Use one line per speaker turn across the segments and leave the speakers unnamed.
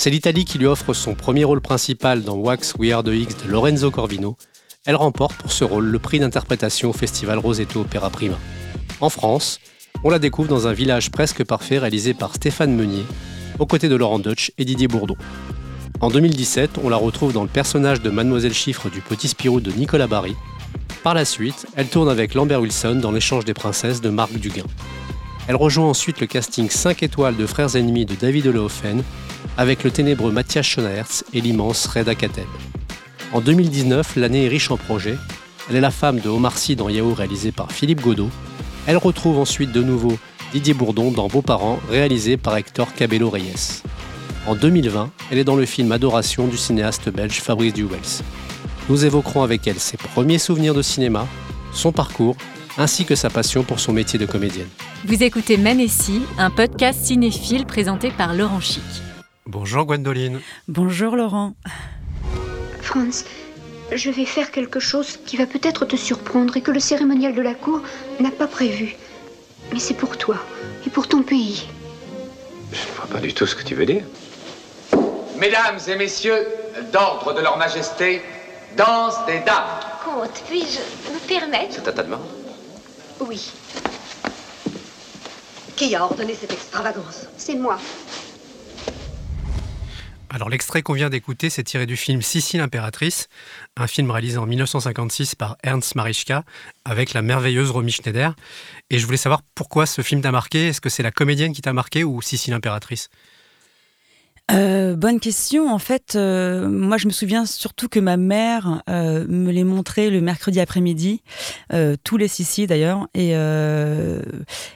C'est l'Italie qui lui offre son premier rôle principal dans Wax We Are the X de Lorenzo Corvino. Elle remporte pour ce rôle le prix d'interprétation au festival Rosetto Opera Prima. En France, on la découvre dans un village presque parfait réalisé par Stéphane Meunier, aux côtés de Laurent Deutsch et Didier Bourdon. En 2017, on la retrouve dans le personnage de Mademoiselle Chiffre du Petit Spirou de Nicolas Barry. Par la suite, elle tourne avec Lambert Wilson dans L'échange des princesses de Marc Duguin. Elle rejoint ensuite le casting 5 étoiles de Frères ennemis de David Lehoffen avec le ténébreux Mathias Schoenaerts et l'immense Reda Kateb. En 2019, l'année est riche en projets. Elle est la femme de Omar Sy dans Yahoo réalisé par Philippe Godot. Elle retrouve ensuite de nouveau Didier Bourdon dans Beaux-parents réalisé par Hector Cabello Reyes. En 2020, elle est dans le film Adoration du cinéaste belge Fabrice Duwels. Nous évoquerons avec elle ses premiers souvenirs de cinéma, son parcours, ainsi que sa passion pour son métier de comédienne.
Vous écoutez Manessi, un podcast cinéphile présenté par Laurent Chic.
Bonjour Gwendoline.
Bonjour Laurent.
Franz, je vais faire quelque chose qui va peut-être te surprendre et que le cérémonial de la cour n'a pas prévu. Mais c'est pour toi et pour ton pays.
Je ne vois pas du tout ce que tu veux dire.
Mesdames et messieurs, d'ordre de leur majesté, danse des dames.
Comte, puis-je me permettre
C'est à ta demande
Oui,
Qui a ordonné cette extravagance?
C'est moi.
Alors l'extrait qu'on vient d'écouter, c'est tiré du film Sissi l'impératrice, un film réalisé en 1956 par Ernst Marischka avec la merveilleuse Romy Schneider. Et je voulais savoir pourquoi ce film t'a marqué. Est-ce que c'est la comédienne qui t'a marqué ou Sissi l'impératrice
Euh, bonne question. En fait, euh, moi, je me souviens surtout que ma mère euh, me les montrait le mercredi après-midi, euh, tous les Sissi d'ailleurs. Et, euh,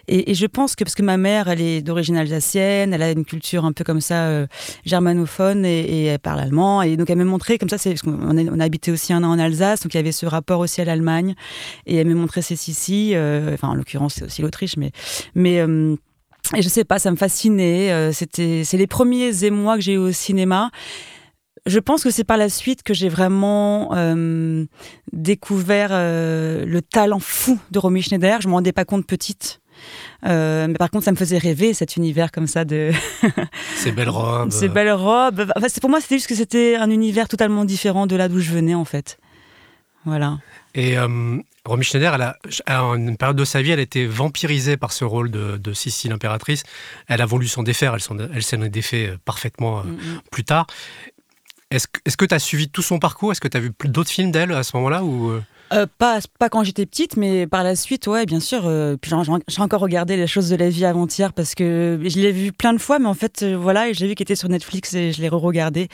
et, et je pense que parce que ma mère, elle est d'origine alsacienne, elle a une culture un peu comme ça germanophone et, elle parle allemand. Et donc, elle me montrait comme ça. C'est parce qu'on a, on a habité aussi un an en Alsace, donc il y avait ce rapport aussi à l'Allemagne. Et elle me montrait ces Sissi. euh, enfin, en l'occurrence, c'est aussi l'Autriche, mais mais et je sais pas, ça me fascinait. euh, C'était, c'est les premiers émois que j'ai eu au cinéma. Je pense que c'est par la suite que j'ai vraiment euh, découvert euh, le talent fou de Romy Schneider. Je me rendais pas compte petite. Euh, mais par contre, ça me faisait rêver cet univers comme ça de
Ces belles robes.
ces belles robes. Enfin, c'est- pour moi, c'était juste que c'était un univers totalement différent de là d'où je venais en fait. Voilà.
Et Romy Schneider, elle a, à une période de sa vie, elle a été vampirisée par ce rôle de, de Sissi l'impératrice. Elle a voulu s'en défaire, elle s'en est défait euh, parfaitement euh, plus tard. Est-ce que tu as suivi tout son parcours? Est-ce que tu as vu d'autres films d'elle à ce moment-là ou... euh?
Pas, pas quand j'étais petite, mais par la suite, ouais, bien sûr. euh, puis j'ai- encore regardé les choses de la vie avant-hier parce que je l'ai vu plein de fois, mais en fait, euh, voilà, j'ai vu qu'il était sur Netflix et je l'ai re-regardé.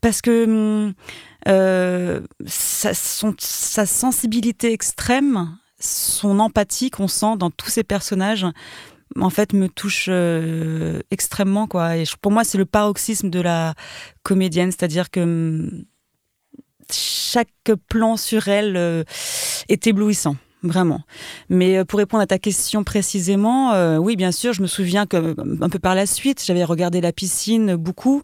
Parce que hum, euh, sa, son- sa sensibilité extrême, son empathie qu'on sent dans tous ces personnages, en fait, me touche euh, extrêmement, quoi. Et pour moi, c'est le paroxysme de la comédienne, c'est-à-dire que. hum, chaque plan sur elle euh, est éblouissant. Vraiment. Mais euh, pour répondre à ta question précisément, euh, oui, bien sûr, je me souviens que euh, un peu par la suite, j'avais regardé La piscine beaucoup.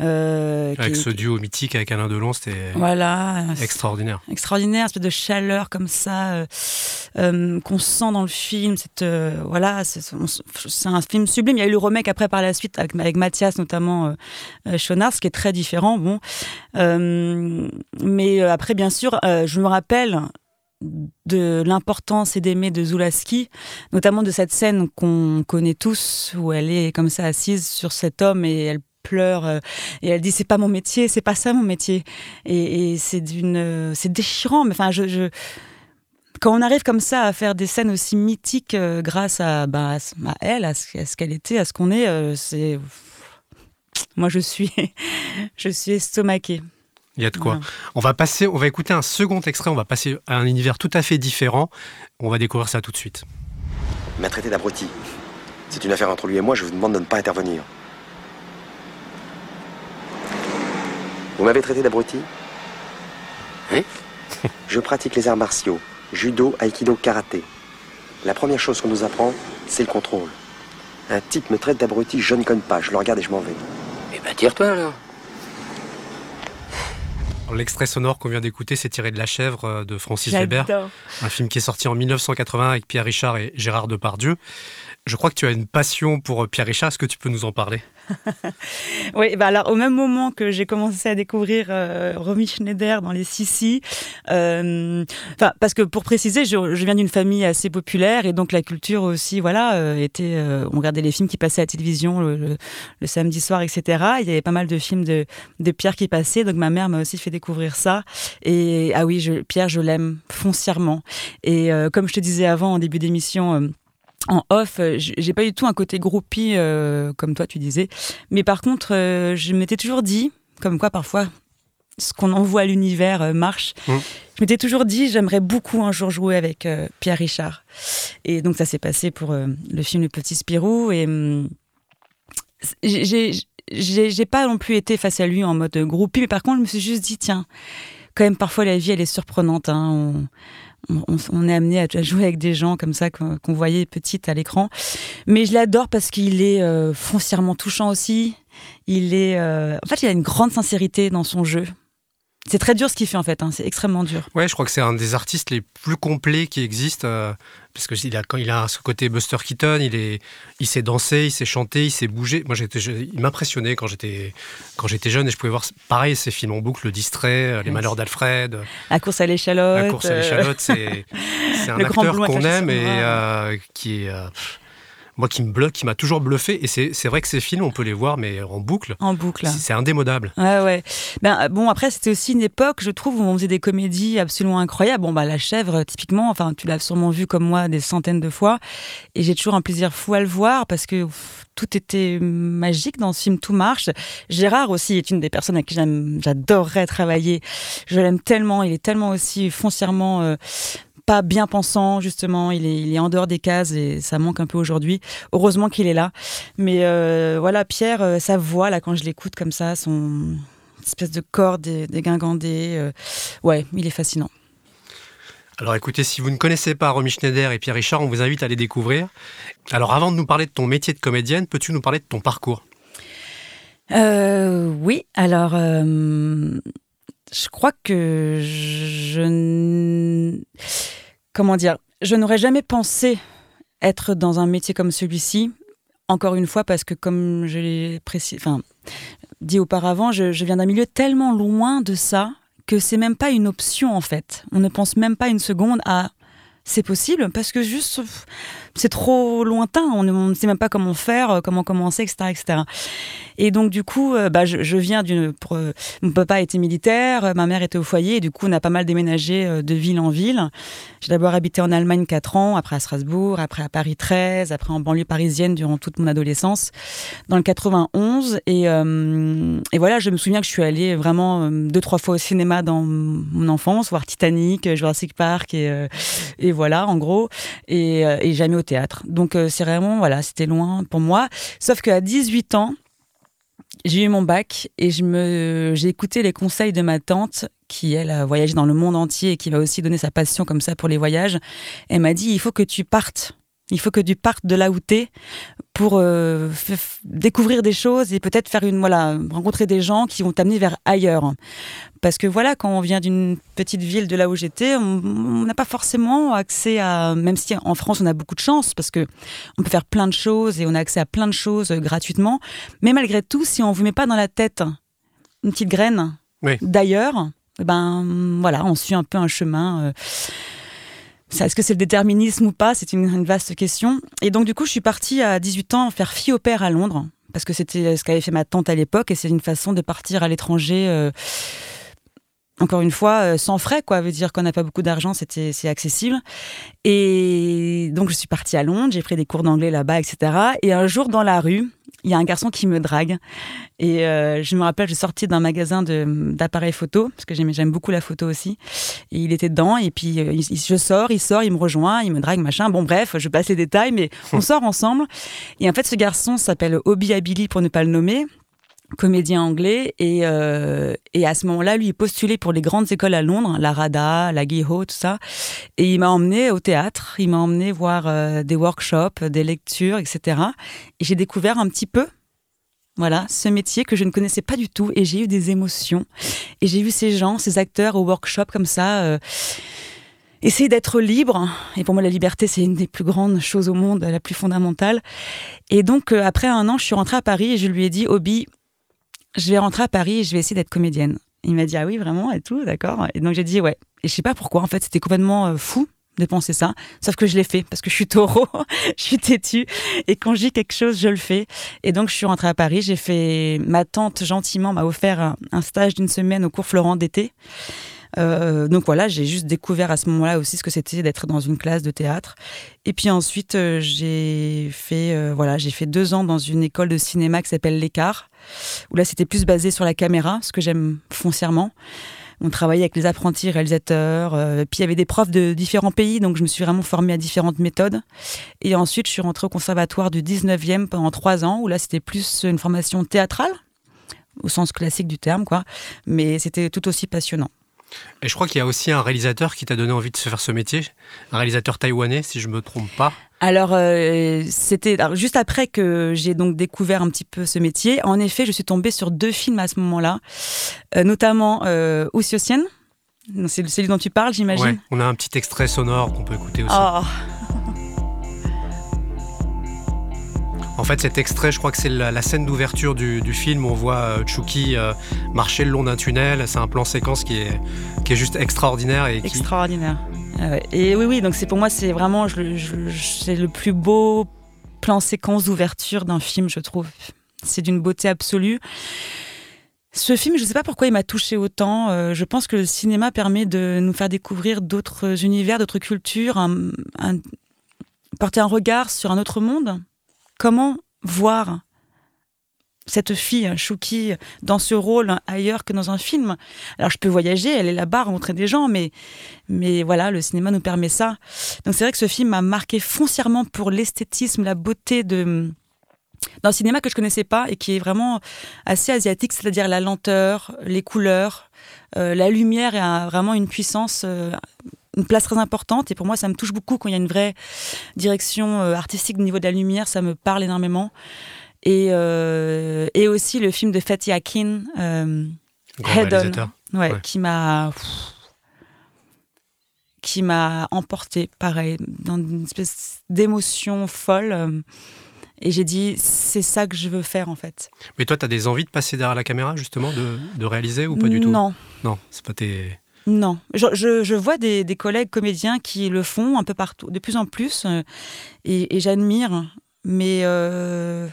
euh,
Avec
qui-
ce duo mythique avec Alain Delon, c'était
Voilà.
extraordinaire.
Extraordinaire, espèce de chaleur comme ça euh, qu'on sent dans le film. C'est voilà, c'est un film sublime. Il y a eu le remake après par la suite avec, avec Mathias notamment, Schonard, ce qui est très différent. Bon, mais après bien sûr, je me rappelle de l'importance et d'aimer de Zulaski, notamment de cette scène qu'on connaît tous où elle est comme ça assise sur cet homme et elle pleure euh, et elle dit c'est pas mon métier, c'est pas ça mon métier et, c'est d'une euh, c'est déchirant mais enfin je, je- quand on arrive comme ça à faire des scènes aussi mythiques euh, grâce à, bah, à elle, à ce, ce qu'elle était, à ce qu'on est, c'est. Moi, je suis, je suis estomaquée.
Il y a de quoi.
Voilà.
On va passer, on va écouter un second extrait, on va passer à un univers tout à fait différent. On va découvrir ça tout de suite.
Il m'a traité d'abruti. C'est une affaire entre lui et moi, je vous demande de ne pas intervenir. Vous m'avez traité d'abruti?
Hein
Je pratique les arts martiaux, judo, aikido, karaté. La première chose qu'on nous apprend, c'est le contrôle. Un type me traite d'abruti, je ne connais pas, je le regarde et je m'en vais.
Eh ben, tire-toi alors.
L'extrait sonore qu'on vient d'écouter, c'est tiré de La Chèvre euh, de Francis Weber, un film qui est sorti en 1980 avec Pierre Richard et Gérard Depardieu. Je crois que tu as une passion pour euh, Pierre Richard, est-ce que tu peux nous en parler?
Oui, bah alors au même moment que j'ai commencé à découvrir euh, Romy Schneider dans les Sissi, euh, parce que pour préciser, je, viens d'une famille assez populaire et donc la culture aussi, voilà, euh, était, euh, on regardait les films qui passaient à la télévision le, samedi soir, etc. Il y avait pas mal de films de, Pierre qui passaient, donc ma mère m'a aussi fait découvrir ça. Et ah oui, Pierre, je l'aime foncièrement. Et comme je te disais avant en début d'émission. En off, euh, j'ai pas du tout un côté groupie euh, comme toi tu disais, mais par contre, euh, je m'étais toujours dit, comme quoi parfois ce qu'on envoie à l'univers euh, marche.
Mm.
Je m'étais toujours dit, j'aimerais beaucoup un jour jouer avec Pierre Richard. Et donc ça s'est passé pour le film Le Petit Spirou. Et hum, j'ai pas non plus été face à lui en mode groupie, mais par contre, je me suis juste dit, tiens, quand même, parfois la vie, elle est surprenante. hein. On, on, est amené à jouer avec des gens comme ça qu'on qu'on voyait petite à l'écran. Mais je l'adore parce qu'il est euh, foncièrement touchant aussi. Il est, euh, en fait, il a une grande sincérité dans son jeu. C'est très dur ce qu'il fait en fait. hein. C'est extrêmement dur.
Ouais, je crois que c'est un des artistes les plus complets qui existent. euh, parce que il a, il a ce côté Buster Keaton, il, est, il sait danser, il sait chanter, il sait bouger. Moi, j'étais, il m'impressionnait quand j'étais, quand j'étais jeune et je pouvais voir pareil ces films en boucle, Le Distrait, euh, Les. Malheurs d'Alfred,
La course à l'échalote.
La course à
euh,
l'échalote. C'est, c'est un
Le
acteur qu'on aime et euh, qui est. euh, moi, qui me bloque, qui m'a toujours bluffé. Et c'est, vrai que ces films, on peut les voir, mais en boucle.
En boucle.
C'est, indémodable.
Ouais, ouais. Ben, bon, après, c'était aussi une époque, je trouve, où on faisait des comédies absolument incroyables. Bon, bah, La Chèvre, typiquement, enfin, tu l'as sûrement vu comme moi des centaines de fois. Et j'ai toujours un plaisir fou à le voir parce que pff, tout était magique dans ce film, tout marche. Gérard aussi est une des personnes avec qui j'adorerais travailler. Je l'aime tellement, il est tellement aussi foncièrement euh, pas bien pensant, justement. Il est, il est en dehors des cases et ça manque un peu aujourd'hui. Heureusement qu'il est là. Mais euh, voilà, Pierre, euh, sa voix, là, quand je l'écoute comme ça, son espèce de corps dé- dégingandé, euh, ouais, il est fascinant.
Alors écoutez, si vous ne connaissez pas Romy Schneider et Pierre Richard, on vous invite à les découvrir. Alors avant de nous parler de ton métier de comédienne, peux-tu nous parler de ton parcours?
Euh, oui, alors euh, je crois que je comment dire, je n'aurais jamais pensé être dans un métier comme celui-ci. Encore une fois, parce que comme je l'ai dit auparavant, je, viens d'un milieu tellement loin de ça que c'est même pas une option en fait. On ne pense même pas une seconde à c'est possible parce que juste c'est trop lointain. On ne sait même pas comment faire, euh, comment commencer, etc., etc. Et donc du coup, euh, bah, je, viens d'une. euh, mon papa était militaire, ma mère était au foyer, et du coup on a pas mal déménagé de ville en ville. J'ai d'abord habité en Allemagne 4 ans, après à Strasbourg, après à Paris 13, après en banlieue parisienne durant toute mon adolescence, dans le 91. Et, voilà, je me souviens que je suis allée vraiment deux trois fois au cinéma dans mon enfance, voir Titanic, Jurassic Park et, voilà en gros, et, et jamais théâtre. Donc euh, c'est vraiment voilà, c'était loin pour moi. Sauf qu'à 18 ans j'ai eu mon bac et je me, j'ai écouté les conseils de ma tante qui, elle, a voyagé dans le monde entier et qui m'a aussi donné sa passion comme ça pour les voyages. Elle m'a dit, il faut que tu partes. Il faut que tu partes de là où t'es pour euh, découvrir des choses et peut-être faire une voilà rencontrer des gens qui vont t'amener vers ailleurs. Parce que voilà, quand on vient d'une petite ville de là où j'étais, on n'a pas forcément accès à, même si en France on a beaucoup de chance parce que on peut faire plein de choses et on a accès à plein de choses euh, gratuitement. Mais malgré tout, si on vous met pas dans la tête une petite graine
Oui.
d'ailleurs, eh ben voilà, on suit un peu un chemin. euh, Est-ce que c'est le déterminisme ou pas? C'est une, vaste question. Et donc, du coup, je suis partie à 18 ans faire fille au père à Londres, parce que c'était ce qu'avait fait ma tante à l'époque, et c'est une façon de partir à l'étranger. euh, encore une fois, euh, sans frais, quoi. Veut dire qu'on n'a pas beaucoup d'argent, c'est accessible. Et donc, je suis partie à Londres, j'ai pris des cours d'anglais là-bas, etc. Et un jour, dans la rue, il y a un garçon qui me drague. Et euh, je me rappelle, je sortais d'un magasin d'appareils photo, parce que j'aime beaucoup la photo aussi. Et il était dedans, et puis euh, il- je sors, il sort, il me rejoint, il me drague, machin. Bon, bref, je passe les détails, mais on sort ensemble. Et en fait, ce garçon s'appelle Obi Abili, pour ne pas le nommer. Comédien anglais et, euh, et à ce moment-là lui il postulait pour les grandes écoles à Londres la RADA la Guildhall tout ça et il m'a emmené au théâtre il m'a emmené voir euh, des workshops des lectures etc et j'ai découvert un petit peu voilà, ce métier que je ne connaissais pas du tout et j'ai eu des émotions. Et j'ai vu ces gens, ces acteurs au workshop comme ça, euh, essayer d'être libre. Et pour moi, la liberté, c'est une des plus grandes choses au monde, la plus fondamentale. Et donc, après un an, je suis rentrée à Paris et je lui ai dit, Obi, je vais rentrer à Paris et je vais essayer d'être comédienne. Il m'a dit, ah oui, vraiment, et tout, d'accord. Et donc, j'ai dit, ouais. Et je sais pas pourquoi, en fait, c'était complètement euh, fou de penser ça. Sauf que je l'ai fait parce que je suis taureau, je suis têtu. Et quand dis quelque chose, je le fais. Et donc, je suis rentrée à Paris. J'ai fait. Ma tante, gentiment, m'a offert un stage d'une semaine au cours Florent d'été. Euh, donc voilà, j'ai juste découvert à ce moment-là aussi ce que c'était d'être dans une classe de théâtre. Et puis ensuite, euh, j'ai fait euh, voilà, j'ai fait deux ans dans une école de cinéma qui s'appelle l'Écart, où là c'était plus basé sur la caméra, ce que j'aime foncièrement. On travaillait avec les apprentis réalisateurs, puis il y avait des profs de différents pays, donc je me suis vraiment formée à différentes méthodes. Et ensuite, je suis rentrée au conservatoire du 19e pendant trois ans, où là c'était plus une formation théâtrale, au sens classique du terme, quoi. Mais c'était tout aussi passionnant.
Et je crois qu'il y a aussi un réalisateur qui t'a donné envie de se faire ce métier, un réalisateur taïwanais, si je me trompe pas.
Alors, euh, c'était juste après que j'ai donc découvert un petit peu ce métier. En effet, je suis tombée sur deux films à ce moment-là, euh, notamment euh. C'est celui dont tu parles, j'imagine.
Ouais, on a un petit extrait sonore qu'on peut écouter aussi.
Oh,
En fait, cet extrait, je crois que c'est la, scène d'ouverture du, film. On voit euh, Chucky euh, marcher le long d'un tunnel. C'est un plan séquence qui est, qui est juste extraordinaire. Et
extraordinaire. Ah. Et oui, oui, donc pour moi, c'est vraiment je, le plus beau plan séquence d'ouverture d'un film, je trouve. C'est d'une beauté absolue. Ce film, je ne sais pas pourquoi il m'a touché autant. Euh, je pense que le cinéma permet de nous faire découvrir d'autres univers, d'autres cultures, porter un regard sur un autre monde. Comment voir cette fille, Chouki, dans ce rôle ailleurs que dans un film? Alors je peux voyager, elle est là-bas, rencontrer des gens, mais, mais voilà, le cinéma nous permet ça. Donc c'est vrai que ce film m'a marqué foncièrement pour l'esthétisme, la beauté de d'un cinéma que je connaissais pas et qui est vraiment assez asiatique, c'est-à-dire la lenteur, les couleurs, euh, la lumière a vraiment une puissance, euh, une place très importante. Et pour moi, ça me touche beaucoup quand il y a une vraie direction euh, artistique au niveau de la lumière, ça me parle énormément. Et, euh, et aussi le film de Fatih Akin, euh, Head On, ouais,
Ouais.
qui m'a qui m'a emporté, pareil, dans une espèce d'émotion folle. Et j'ai dit, c'est ça que je veux faire en fait.
Mais toi, tu as des envies de passer derrière la caméra, justement, de, de réaliser ou pas du tout?
Non,
Non, c'est pas tes.
Non. Je, vois des, collègues comédiens qui le font un peu partout, de plus en plus, euh, et, j'admire. Mais euh,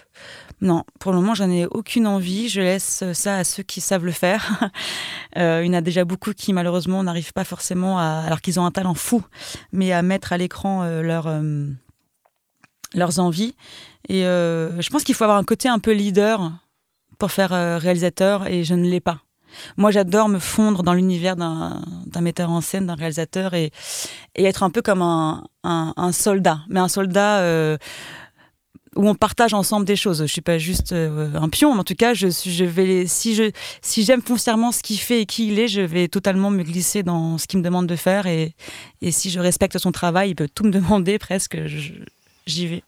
non, pour le moment, j'en ai aucune envie. Je laisse ça à ceux qui savent le faire. Euh, il y en a déjà beaucoup qui, malheureusement, n'arrivent pas forcément à, alors qu'ils ont un talent fou, mais à mettre à l'écran leur, leurs envies. Et je pense qu'il faut avoir un côté un peu leader pour faire réalisateur, et je ne l'ai pas. Moi, j'adore me fondre dans l'univers d'un metteur en scène, d'un réalisateur, et, être un peu comme un, soldat, mais un soldat euh, où on partage ensemble des choses. Je suis pas juste euh, un pion, mais en tout cas, je, vais si j'aime foncièrement ce qu'il fait et qui il est, je vais totalement me glisser dans ce qu'il me demande de faire, et, si je respecte son travail, il peut tout me demander presque. J'y vais.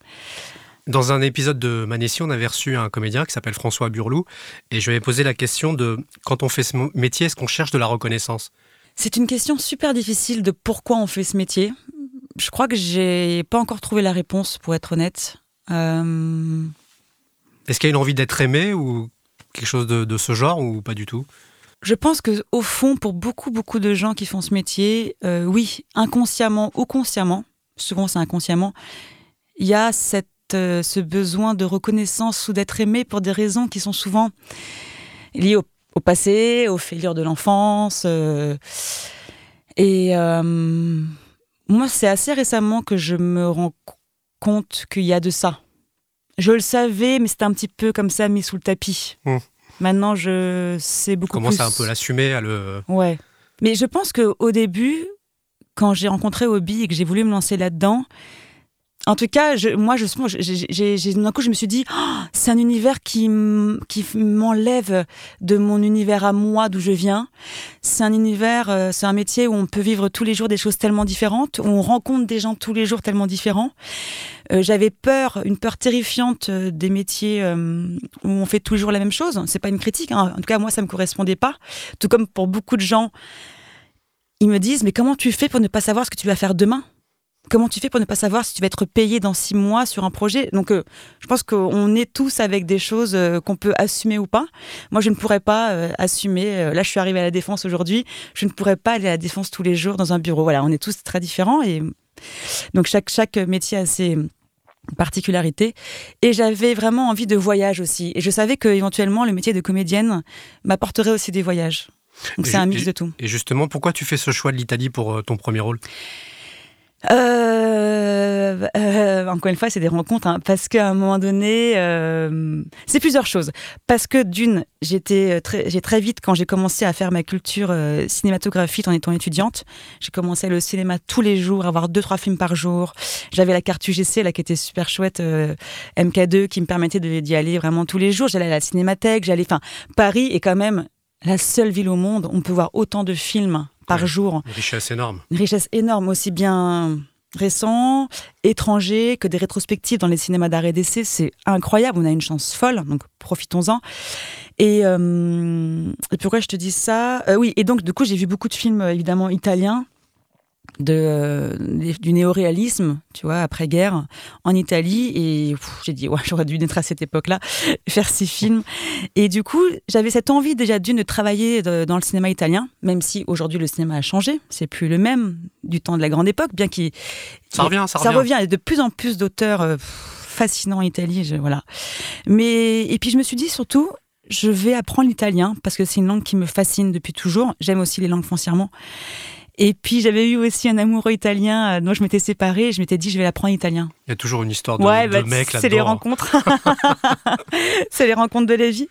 Dans un épisode de Manessi, on avait reçu un comédien qui s'appelle François Burlou, et je lui avais posé la question de quand on fait ce métier, est-ce qu'on cherche de la reconnaissance?
C'est une question super difficile de pourquoi on fait ce métier. Je crois que j'ai pas encore trouvé la réponse, pour être honnête. Euh,
Est-ce qu'il y a une envie d'être aimé ou quelque chose de, de ce genre ou pas du tout?
Je pense que au fond, pour beaucoup beaucoup de gens qui font ce métier, euh, oui, inconsciemment ou consciemment, souvent c'est inconsciemment, il y a cette, euh, ce besoin de reconnaissance ou d'être aimé pour des raisons qui sont souvent liées au, au passé, aux failures de l'enfance. euh, et euh, moi, c'est assez récemment que je me rends co- compte qu'il y a de ça. Je le savais, mais c'était un petit peu comme ça mis sous le tapis.
Hmm.
Maintenant, je sais beaucoup
Commence
plus.
à un peu l'assumer, à le.
Ouais. Mais je pense que au début, quand j'ai rencontré Hobby et que j'ai voulu me lancer là-dedans, en tout cas, je, moi, je, j'ai, d'un coup, je me suis dit, oh, c'est un univers qui, qui m'enlève de mon univers à moi, d'où je viens. C'est un univers, euh, c'est un métier où on peut vivre tous les jours des choses tellement différentes, où on rencontre des gens tous les jours tellement différents. Euh, j'avais peur, une peur terrifiante euh, des métiers où on fait tous les jours la même chose. C'est pas une critique. Hein. En tout cas, moi, ça me correspondait pas. Tout comme pour beaucoup de gens, ils me disent, mais comment tu fais pour ne pas savoir ce que tu vas faire demain? Comment tu fais pour ne pas savoir si tu vas être payé dans six mois sur un projet? Donc, euh, je pense qu'on est tous avec des choses euh, qu'on peut assumer ou pas. Moi, je ne pourrais pas euh, assumer. là, je suis arrivée à la défense aujourd'hui. Je ne pourrais pas aller à la défense tous les jours dans un bureau. Voilà, on est tous très différents et donc chaque chaque métier a ses particularités. Et j'avais vraiment envie de voyage aussi. Et je savais que éventuellement le métier de comédienne m'apporterait aussi des voyages. Donc c'est un mix de tout.
Et justement, pourquoi tu fais ce choix de l'Italie pour ton premier rôle?
Euh, euh, encore une fois, c'est des rencontres, hein, parce qu'à un moment donné, euh, c'est plusieurs choses. Parce que d'une, j'étais très, j'ai très vite, quand j'ai commencé à faire ma culture cinématographique en étant étudiante, j'ai commencé le cinéma tous les jours, avoir deux, trois films par jour. J'avais la carte UGC, là, qui était super chouette, MK2, qui me permettait d'y aller vraiment tous les jours. J'allais à la cinémathèque, j'allais, enfin, Paris est quand même la seule ville au monde où on peut voir autant de films par jour.
Une richesse énorme.
Une richesse énorme, aussi bien récents, étrangers, que des rétrospectives dans les cinémas d'arrêt d'essai. C'est incroyable, on a une chance folle, donc profitons-en. Et, euh, pourquoi je te dis ça? Euh, Oui, et donc du coup j'ai vu beaucoup de films évidemment italiens de, euh, du néoréalisme, tu vois, après-guerre, en Italie. Et j'ai dit, ouais, j'aurais dû naître à cette époque-là, faire ces films. Et du coup, j'avais cette envie déjà d'une de travailler dans le cinéma italien, même si aujourd'hui le cinéma a changé. C'est plus le même du temps de la grande époque, bien qu'il.
Ça revient,
ça revient. Ça revient. A de plus en plus d'auteurs euh, fascinants en Italie. Je, voilà. Mais, et puis je me suis dit surtout, je vais apprendre l'italien parce que c'est une langue qui me fascine depuis toujours. J'aime aussi les langues foncièrement. Et puis j'avais eu aussi un amoureux italien dont je m'étais séparée et je m'étais dit je vais l'apprendre italien.
Il y a toujours une histoire de, ouais, bah, mec là-dedans.
C'est les rencontres. c'est les rencontres de la vie.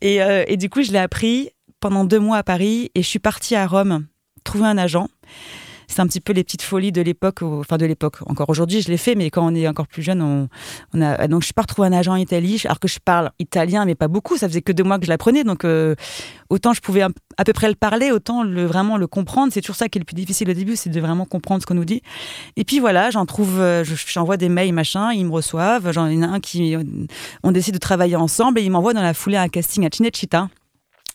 Et, euh, et du coup, je l'ai appris pendant deux mois à Paris et je suis partie à Rome trouver un agent c'est un petit peu les petites folies de l'époque, enfin de l'époque. Encore aujourd'hui, je l'ai fait, mais quand on est encore plus jeune, on, a. Donc, je suis pas retrouvé un agent en Italie, alors que je parle italien, mais pas beaucoup. Ça faisait que deux mois que je l'apprenais, donc euh, autant je pouvais à peu près le parler, autant le vraiment le comprendre. C'est toujours ça qui est le plus difficile au début, c'est de vraiment comprendre ce qu'on nous dit. Et puis voilà, j'en trouve, euh, j'envoie des mails, machin, ils me reçoivent. J'en ai un qui, on décide de travailler ensemble et ils m'envoient dans la foulée un casting à Cinecittà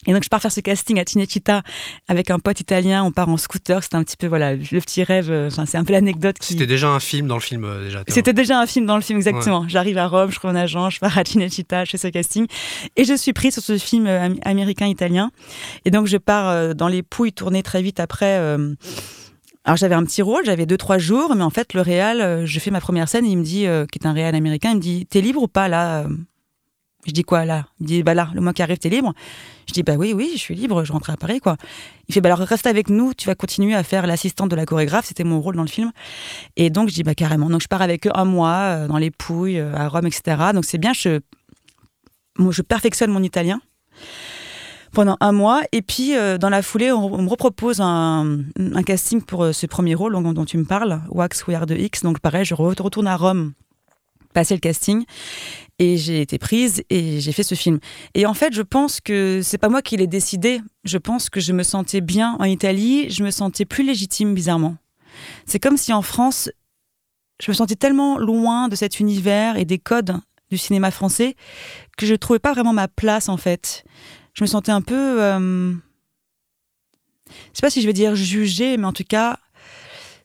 et donc je pars faire ce casting à Cinecittà avec un pote italien, on part en scooter, c'était un petit peu voilà le petit rêve, euh, enfin c'est un peu l'anecdote qui...
C'était déjà un film dans le film euh, déjà.
C'était déjà un film dans le film exactement. J'arrive à Rome, je trouve un agent, je pars à Cinecittà, je fais ce casting et je suis prise sur ce film euh, américain-italien. Et donc je pars dans les pouilles tourner très vite après. Alors j'avais un petit rôle, j'avais deux trois jours, mais en fait le réal, je fais ma première scène, il me dit, qui est un réal américain, il me dit, t'es libre ou pas là je dis quoi là? Il dit bah là, le mois qui arrive, t'es libre. Je dis bah oui, oui, je suis libre, je rentre à Paris quoi. Il fait bah alors reste avec nous, tu vas continuer à faire l'assistante de la chorégraphe, c'était mon rôle dans le film. Et donc je dis bah carrément. Donc je pars avec eux un mois euh, dans les Pouilles, euh, à Rome, etc. Donc c'est bien, je, je perfectionne mon italien pendant un mois. Et puis, euh, dans la foulée, on, me repropose un, casting pour ce premier rôle dont, tu me parles, Wax We Are the X. Donc, pareil, je retourne à Rome passer le casting et j'ai été prise et j'ai fait ce film. Et en fait, je pense que c'est pas moi qui l'ai décidé. Je pense que je me sentais bien en Italie, je me sentais plus légitime bizarrement. C'est comme si en France, je me sentais tellement loin de cet univers et des codes du cinéma français que je trouvais pas vraiment ma place en fait. Je me sentais un peu euh... je sais pas si je vais dire jugée, mais en tout cas,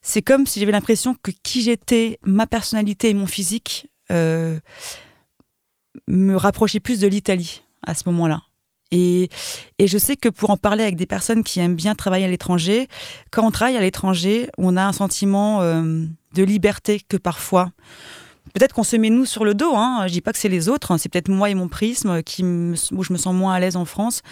c'est comme si j'avais l'impression que qui j'étais, ma personnalité et mon physique euh, me rapprocher plus de l'Italie à ce moment-là. Et, et, je sais que pour en parler avec des personnes qui aiment bien travailler à l'étranger, quand on travaille à l'étranger, on a un sentiment euh, de liberté que parfois, peut-être qu'on se met nous sur le dos. Hein, je dis pas que c'est les autres, hein, c'est peut-être moi et mon prisme qui où je me sens moins à l'aise en France.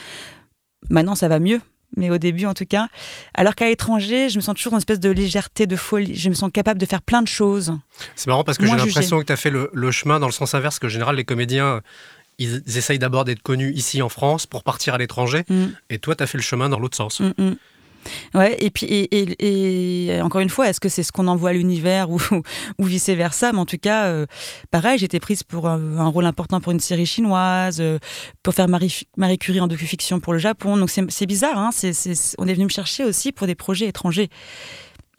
Maintenant, ça va mieux mais au début en tout cas. Alors qu'à l'étranger, je me sens toujours dans une espèce de légèreté, de folie. Je me sens capable de faire plein de choses.
C'est marrant parce que j'ai l'impression que tu as fait le, chemin dans le sens inverse, que en général, les comédiens, ils essayent d'abord d'être connus ici en France pour partir à l'étranger. Mm. Et toi, tu as fait le chemin dans l'autre sens.
Mm, mm. Ouais, et puis et, et, encore une fois, est-ce que c'est ce qu'on envoie à l'univers ou, ou vice versa Mais en tout cas, euh, pareil, j'étais prise pour un, rôle important pour une série chinoise, euh, pour faire Marie, Marie Curie en docu-fiction pour le Japon. Donc c'est bizarre, hein on est venu me chercher aussi pour des projets étrangers,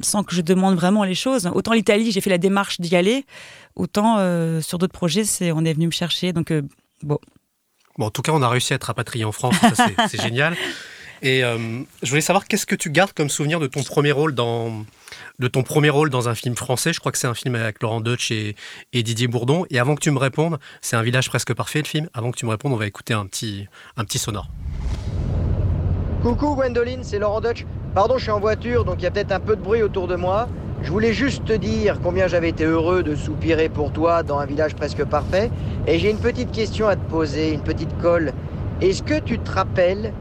sans que je demande vraiment les choses. Autant l'Italie, j'ai fait la démarche d'y aller, autant euh, sur d'autres projets, c'est on est venu me chercher. Donc bon.
Bon, en tout cas, on a réussi à être rapatrié en France, c'est génial. Et euh, je voulais savoir qu'est-ce que tu gardes comme souvenir de ton premier rôle dans de ton premier rôle dans un film français? Je crois que c'est un film avec Laurent Deutsch et, Didier Bourdon. Et avant que tu me répondes, c'est un village presque parfait le film. Avant que tu me répondes, on va écouter un petit un petit sonore.
Coucou Gwendoline, c'est Laurent Deutsch. Pardon, je suis en voiture, donc il y a peut-être un peu de bruit autour de moi. Je voulais juste te dire combien j'avais été heureux de soupirer pour toi dans un village presque parfait. Et j'ai une petite question à te poser, une petite colle. Est-ce que tu te rappelles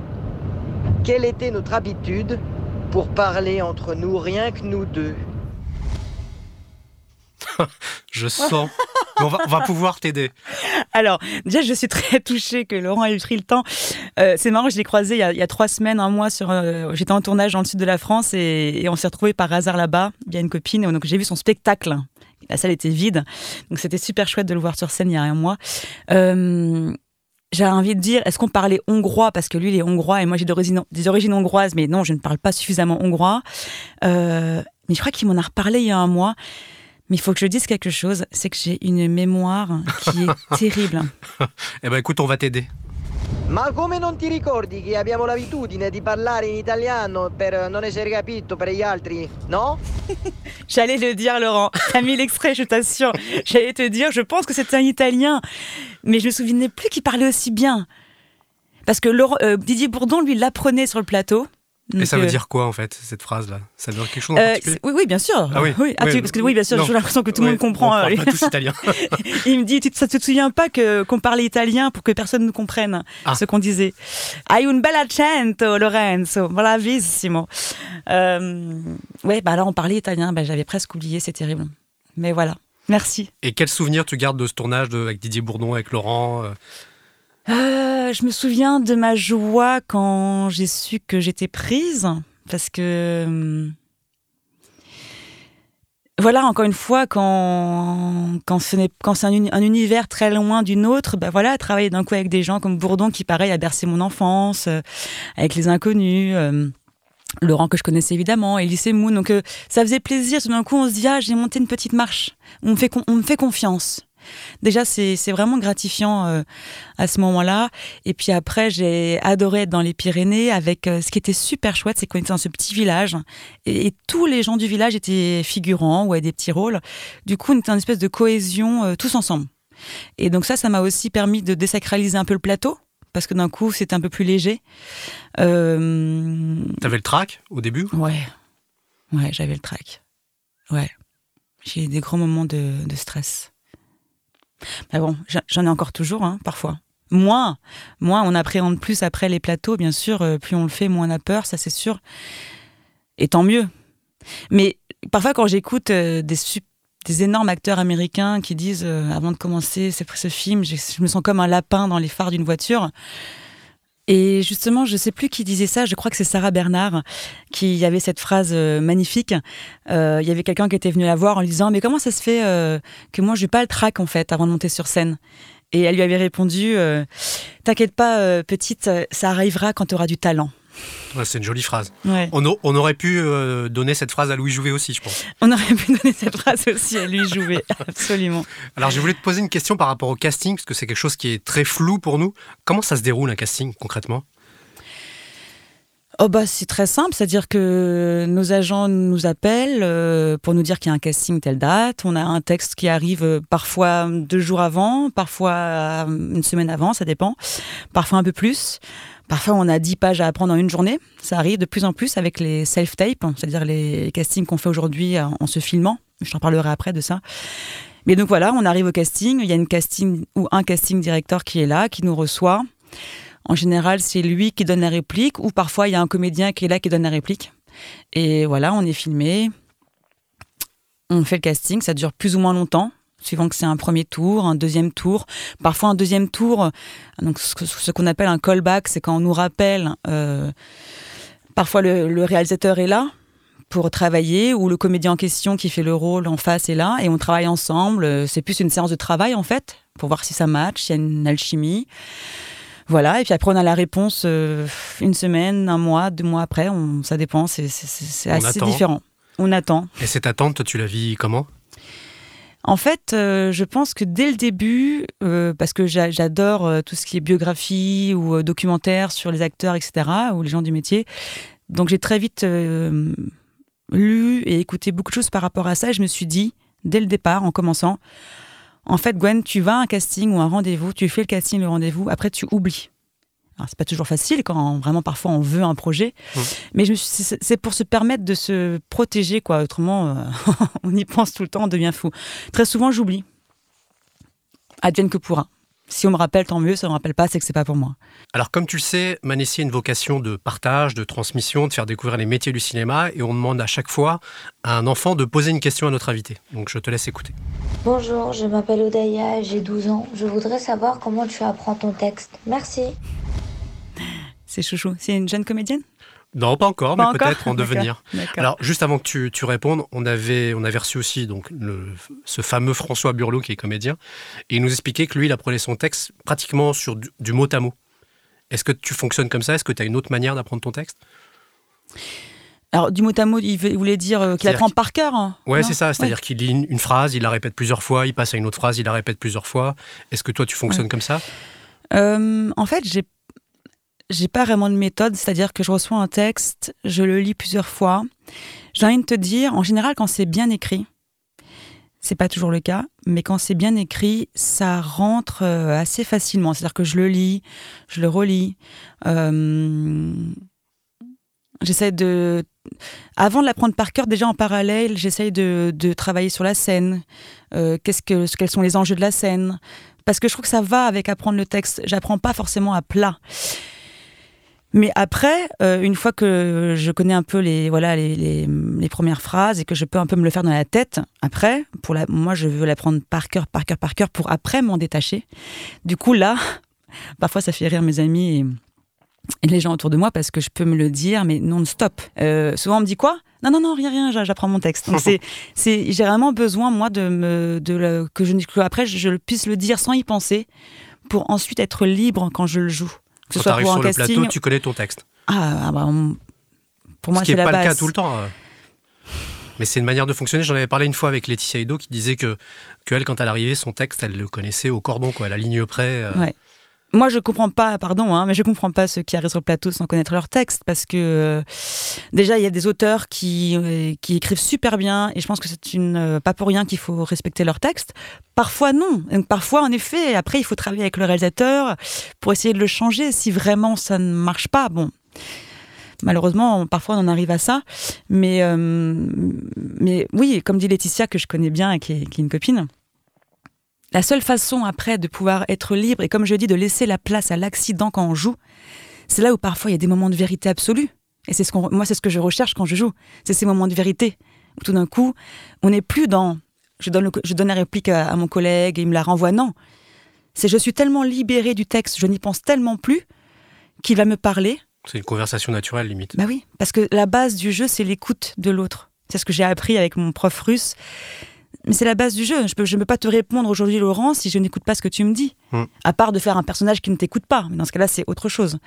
quelle était notre habitude pour parler entre nous, rien que nous deux?
Je sens. on, va, pouvoir t'aider.
Alors, déjà, je suis très touchée que Laurent ait pris le temps. Euh, c'est marrant, je l'ai croisé il y, a, trois semaines, un mois. sur. Euh, j'étais en tournage dans le sud de la France et, on s'est retrouvés par hasard là-bas, via une copine. Et donc, j'ai vu son spectacle. La salle était vide. Donc, c'était super chouette de le voir sur scène il y a un mois. Euh, j'ai envie de dire, est-ce qu'on parlait hongrois? Parce que lui, il est hongrois et moi, j'ai des origines hongroises, mais non, je ne parle pas suffisamment hongrois. Euh, mais je crois qu'il m'en a reparlé il y a un mois. Mais il faut que je dise quelque chose, c'est que j'ai une mémoire qui est terrible.
eh ben écoute, on va t'aider.
Ma come non ti ricordi che abbiamo l'abitudine di parlare in italiano per non essere capito per gli altri, no?
J'allais le dire, Laurent. T'as mis l'extrait, je t'assure. J'allais te dire, je pense que c'était un italien. Mais je me souvenais plus qu'il parlait aussi bien. Parce que euh, Didier Bourdon, lui, l'apprenait sur le plateau.
Et ça veut euh, dire quoi en fait cette phrase là Ça veut dire quelque chose en euh,
Oui, oui, bien sûr.
Ah oui,
oui. Ah, parce que oui, bien sûr, j'ai l'impression que tout le monde comprend.
On euh, pas tous italien.
il me dit, tu ne te souviens pas que qu'on parlait italien pour que personne ne comprenne ah. ce qu'on disait? Hai un bel accento, Lorenzo, bravissimo. Euh, ouais, bah là on parlait italien, bah, j'avais presque oublié, c'est terrible. Mais voilà, merci.
Et quel souvenir tu gardes de ce tournage de, avec Didier Bourdon, avec Laurent
euh, je me souviens de ma joie quand j'ai su que j'étais prise, parce que hum, voilà, encore une fois, quand, quand, ce c'est un, univers très loin d'une autre, ben voilà, travailler d'un coup avec des gens comme Bourdon qui, pareil, a bercé mon enfance, euh, avec les inconnus, euh, Laurent que je connaissais évidemment, Elise Moon. Donc ça faisait plaisir. Tout d'un coup, on se dit, ah, j'ai monté une petite marche. On on me fait confiance. Déjà, c'est vraiment gratifiant euh, à ce moment-là. Et puis après, j'ai adoré être dans les Pyrénées avec euh, ce qui était super chouette, c'est qu'on était dans ce petit village et, tous les gens du village étaient figurants ou avaient des petits rôles. Du coup, on était une espèce de cohésion euh, tous ensemble. Et donc ça, ça m'a aussi permis de désacraliser un peu le plateau parce que d'un coup, c'était un peu plus léger.
T'avais le trac au début?
Ouais, ouais, j'avais le trac. Ouais, j'ai des grands moments de stress. Mais bon, j'en ai encore toujours, hein, parfois. Moins, moins, on appréhende plus après les plateaux, bien sûr. Euh, plus on le fait, moins on a peur, ça c'est sûr. Et tant mieux. Mais parfois, quand j'écoute euh, des, des énormes acteurs américains qui disent, euh, avant de commencer ce film, je me sens comme un lapin dans les phares d'une voiture. Et justement, je sais plus qui disait ça, je crois que c'est Sarah Bernard qui avait cette phrase euh, magnifique. Euh, il y avait quelqu'un qui était venu la voir en lui disant Mais comment ça se fait euh, que moi, je n'ai pas le trac en fait avant de monter sur scène? Et elle lui avait répondu T'inquiète pas, petite, ça arrivera quand tu auras du talent
c'est une jolie phrase. On, aurait pu euh, donner cette phrase à Louis Jouvet aussi, je pense.
On aurait pu donner cette phrase aussi à Louis Jouvet, absolument.
Alors, je voulais te poser une question par rapport au casting, parce que c'est quelque chose qui est très flou pour nous. Comment ça se déroule un casting concrètement?
Oh bah c'est très simple, c'est-à-dire que nos agents nous appellent euh, pour nous dire qu'il y a un casting telle date. On a un texte qui arrive euh, parfois deux jours avant, parfois une semaine avant, ça dépend, parfois un peu plus. Parfois, on a 10 pages à apprendre en une journée. Ça arrive de plus en plus avec les self-tapes, c'est-à-dire les castings qu'on fait aujourd'hui en se filmant. Je t'en parlerai après de ça. Mais donc voilà, on arrive au casting. Il y a une casting ou un casting directeur qui est là, qui nous reçoit. En général, c'est lui qui donne la réplique, ou parfois il y a un comédien qui est là qui donne la réplique. Et voilà, on est filmé. On fait le casting, ça dure plus ou moins longtemps suivant que c'est un premier tour, un deuxième tour, parfois un deuxième tour. Donc ce, qu'on appelle un callback, c'est quand on nous rappelle euh, Parfois, le, réalisateur est là pour travailler, ou le comédien en question qui fait le rôle en face est là, et on travaille ensemble. C'est plus une séance de travail, en fait, pour voir si ça match, s'il y a une alchimie. Voilà, et puis après on a la réponse euh, une semaine, un mois, deux mois après, on, ça dépend, c'est assez différent. On attend.
Et cette attente, tu la vis comment?
En fait, euh, je pense que dès le début, euh, parce que j'adore tout ce qui est biographie ou documentaire sur les acteurs, etc., ou les gens du métier, donc j'ai très vite lu et écouté beaucoup de choses par rapport à ça. Et je me suis dit, dès le départ, en commençant, en fait, Gwen, tu vas à un casting ou un rendez-vous, tu fais le casting, le rendez-vous, après tu oublies. Alors, c'est pas toujours facile quand vraiment parfois on veut un projet, mmh. mais c'est pour se permettre de se protéger, quoi. Autrement, euh, on y pense tout le temps, on devient fou. Très souvent, j'oublie. Advienne que pourra. Si on me rappelle, tant mieux. Si on me rappelle pas, c'est que c'est pas pour moi.
Alors, comme tu le sais, Manessi a une vocation de partage, de transmission, de faire découvrir les métiers du cinéma, et on demande à chaque fois à un enfant de poser une question à notre invité. Donc, je te laisse écouter.
Bonjour, je m'appelle Odaya, j'ai 12 ans. Je voudrais savoir comment tu apprends ton texte. Merci.
C'est chouchou. C'est une jeune comédienne
non, pas encore, mais peut-être en devenir. Alors, juste avant que tu, tu, répondes, on avait, on avait reçu aussi donc, le, ce fameux François Burlot qui est comédien, et il nous expliquait que lui, il apprenait son texte pratiquement sur du, mot à mot. Est-ce que tu fonctionnes comme ça? Est-ce que tu as une autre manière d'apprendre ton texte?
Alors, du mot à mot, il voulait dire euh, qu'il apprend par cœur hein
Ouais, c'est ça. C'est-à-dire qu'il lit une, phrase, il la répète plusieurs fois, il passe à une autre phrase, il la répète plusieurs fois. Est-ce que toi, tu fonctionnes comme ça?
Euh, En fait, j'ai j'ai pas vraiment de méthode, c'est-à-dire que je reçois un texte, je le lis plusieurs fois. J'ai envie de te dire, en général, quand c'est bien écrit, c'est pas toujours le cas, mais quand c'est bien écrit, ça rentre euh, assez facilement. C'est-à-dire que je le lis, je le relis. Euh, j'essaie de. Avant de l'apprendre par cœur, déjà en parallèle, j'essaye de, travailler sur la scène. Euh, qu'est-ce que, quels sont les enjeux de la scène? Parce que je trouve que ça va avec apprendre le texte. J'apprends pas forcément à plat. Mais après, euh, une fois que je connais un peu les, voilà, les, les, premières phrases et que je peux un peu me le faire dans la tête, après, pour la, moi, je veux l'apprendre par cœur, par cœur, par cœur pour après m'en détacher. Du coup, là, parfois, ça fait rire mes amis et, les gens autour de moi parce que je peux me le dire, mais non-stop. Euh, souvent, on me dit quoi? Non, non, non, rien, rien, j'apprends mon texte. Donc, c'est, c'est, j'ai vraiment besoin, moi, de me, de que, je, que après, je puisse le dire sans y penser pour ensuite être libre quand je le joue.
Quand tu arrives sur le plateau, tu connais ton texte.
Ah, ah bah, pour moi. Ce qui n'est
pas le cas tout le temps. Euh. Mais c'est une manière de fonctionner. J'en avais parlé une fois avec Laetitia Edo qui disait que, que elle, quand elle arrivait, son texte, elle le connaissait au cordon, quoi, à la ligne près.
Euh. Ouais. Moi, je comprends pas, pardon, hein, mais je comprends pas ceux qui arrivent sur le plateau sans connaître leur texte, parce que euh, déjà, il y a des auteurs qui, euh, qui écrivent super bien, et je pense que c'est une euh, pas pour rien qu'il faut respecter leur texte. Parfois, non. Parfois, en effet, après, il faut travailler avec le réalisateur pour essayer de le changer. Si vraiment ça ne marche pas, bon, malheureusement, parfois on en arrive à ça. Mais, mais oui, comme dit Laetitia, que je connais bien et qui est une copine, la seule façon après de pouvoir être libre et comme je dis de laisser la place à l'accident quand on joue, c'est là où parfois il y a des moments de vérité absolue. Et c'est ce qu'on, moi c'est ce que je recherche quand je joue, c'est ces moments de vérité. Où tout d'un coup, on n'est plus dans je donne, je donne la réplique à, mon collègue et il me la renvoie. Non, c'est je suis tellement libéré du texte, je n'y pense tellement plus qu'il va me parler.
C'est une conversation naturelle limite.
Bah oui, parce que la base du jeu c'est l'écoute de l'autre. C'est ce que j'ai appris avec mon prof russe mais c'est la base du jeu. Je ne peux, pas te répondre aujourd'hui, Laurent, si je n'écoute pas ce que tu me dis. Hmm. À part de faire un personnage qui ne t'écoute pas. Mais dans ce cas-là, c'est autre chose.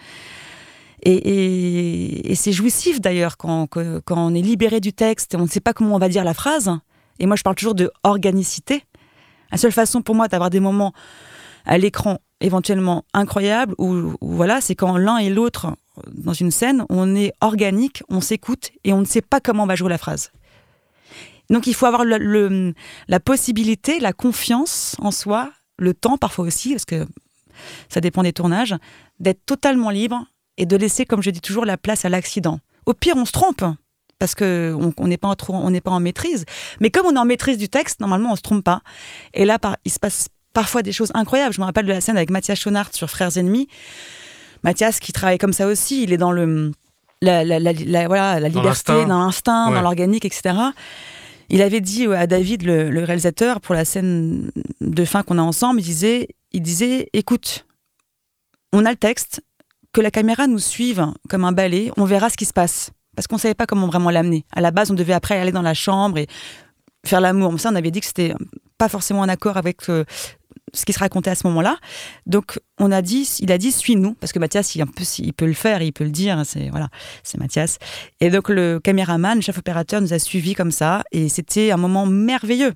Et, c'est jouissif d'ailleurs quand, quand, on est libéré du texte et on ne sait pas comment on va dire la phrase. Et moi, je parle toujours de organicité. La seule façon pour moi d'avoir des moments à l'écran éventuellement incroyables, ou voilà, c'est quand l'un et l'autre dans une scène, on est organique, on s'écoute et on ne sait pas comment on va jouer la phrase. Donc il faut avoir le, la possibilité, la confiance en soi, le temps parfois aussi, parce que ça dépend des tournages, d'être totalement libre et de laisser, comme je dis toujours, la place à l'accident. Au pire, on se trompe parce que on n'est pas, on n'est pas en maîtrise. Mais comme on est en maîtrise du texte, normalement, on se trompe pas. Et là, il se passe parfois des choses incroyables. Je me rappelle de la scène avec Mathias Schonart sur Frères ennemis. Mathias qui travaille comme ça aussi, il est dans le la, voilà, la liberté, dans l'instinct, dans l'organique, etc. Il avait dit à David, le, réalisateur, pour la scène de fin qu'on a ensemble, il disait, il disait, écoute, on a le texte, que la caméra nous suive comme un balai, on verra ce qui se passe. Parce qu'on savait pas comment vraiment l'amener. À la base, on devait après aller dans la chambre et faire l'amour. Ça, on avait dit que c'était pas forcément en accord avec euh, ce qui se racontait à ce moment-là. Donc, on a dit, il a dit, suis-nous, parce que Mathias, il, un peu, il peut le faire, il peut le dire, c'est voilà, c'est Mathias. Et donc, le caméraman, le chef opérateur, nous a suivis comme ça, et c'était un moment merveilleux.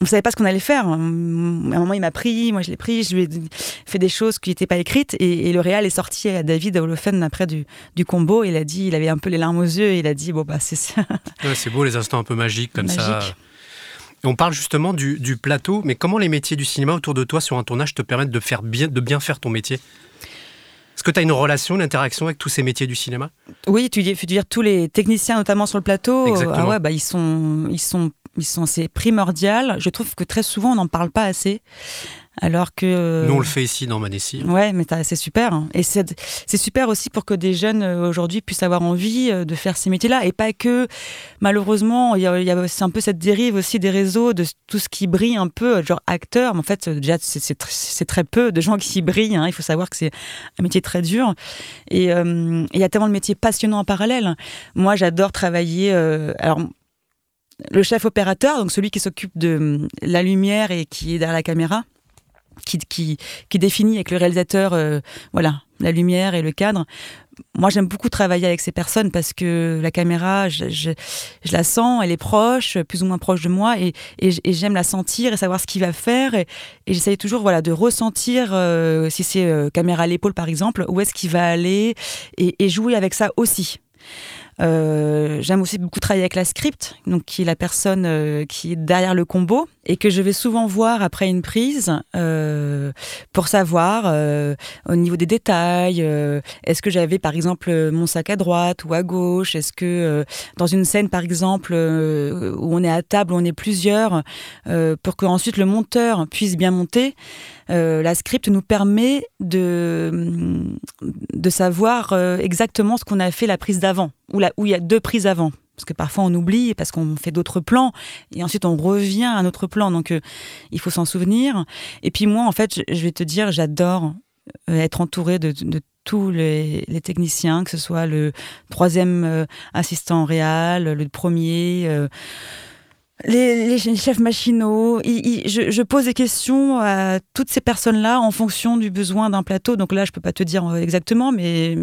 On ne savait pas ce qu'on allait faire. À un moment, il m'a pris, moi je l'ai pris, je lui ai fait des choses qui n'étaient pas écrites, et, le réal est sorti à David Holofen après du, du combo. Il a dit, il avait un peu les larmes aux yeux, et il a dit, bon bah c'est ça.
c'est beau les instants un peu magiques comme ça. On parle justement du, plateau, mais comment les métiers du cinéma autour de toi sur un tournage te permettent de, faire bien, de bien faire ton métier? Est-ce que tu as une relation, une interaction avec tous ces métiers du cinéma?
Oui, tu veux dire tous les techniciens, notamment sur le plateau,
Exactement.
ah ouais, bah, ils sont, ils sont, ils sont, c'est primordial. Je trouve que très souvent on n'en parle pas assez. Alors que.
Nous, on le fait ici dans Manessi.
Ouais, mais c'est super. Hein. Et c'est super aussi pour que des jeunes euh, aujourd'hui puissent avoir envie euh, de faire ces métiers-là. Et pas que, malheureusement, il y a, y a un peu cette dérive aussi des réseaux, de tout ce qui brille un peu, genre acteur. Mais en fait, déjà, c'est très peu de gens qui brillent. Hein. Il faut savoir que c'est un métier très dur. Et euh, il y a tellement de métiers passionnants en parallèle. Moi, j'adore travailler. alors, le chef opérateur, donc celui qui s'occupe de la lumière et qui est derrière la caméra qui, qui, qui, définit avec le réalisateur euh, voilà, la lumière et le cadre. Moi, j'aime beaucoup travailler avec ces personnes parce que la caméra, je, je, la sens, elle est proche, plus ou moins proche de moi, et, et, j'aime la sentir et savoir ce qu'il va faire. Et, et j'essaye toujours voilà, de ressentir, euh, si c'est euh, caméra à l'épaule par exemple, où est-ce qu'il va aller, et, jouer avec ça aussi. Euh, j'aime aussi beaucoup travailler avec la script, donc qui est la personne euh, qui est derrière le combo et que je vais souvent voir après une prise euh, pour savoir au niveau des détails. Est-ce que j'avais par exemple mon sac à droite ou à gauche Est-ce que dans une scène par exemple où on est à table, on est plusieurs, pour que ensuite le monteur puisse bien monter. la script nous permet de, de savoir exactement ce qu'on a fait la prise d'avant où, il y a deux prises avant. Parce que parfois on oublie parce qu'on fait d'autres plans et ensuite on revient à un autre plan. Donc euh, il faut s'en souvenir. Et puis moi, en fait, je, vais te dire, j'adore euh, être entouré de, tous les, techniciens, que ce soit le troisième euh, assistant réel, le premier. les, chefs machinaux, je, pose des questions à toutes ces personnes-là en fonction du besoin d'un plateau. Donc là, je peux pas te dire exactement, mais,